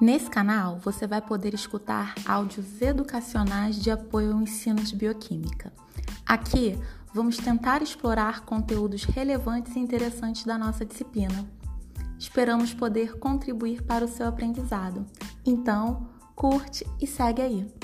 Nesse canal, você vai poder escutar áudios educacionais de apoio ao ensino de bioquímica. Aqui, vamos tentar explorar conteúdos relevantes e interessantes da nossa disciplina. Esperamos poder contribuir para o seu aprendizado. Então, curte e segue aí!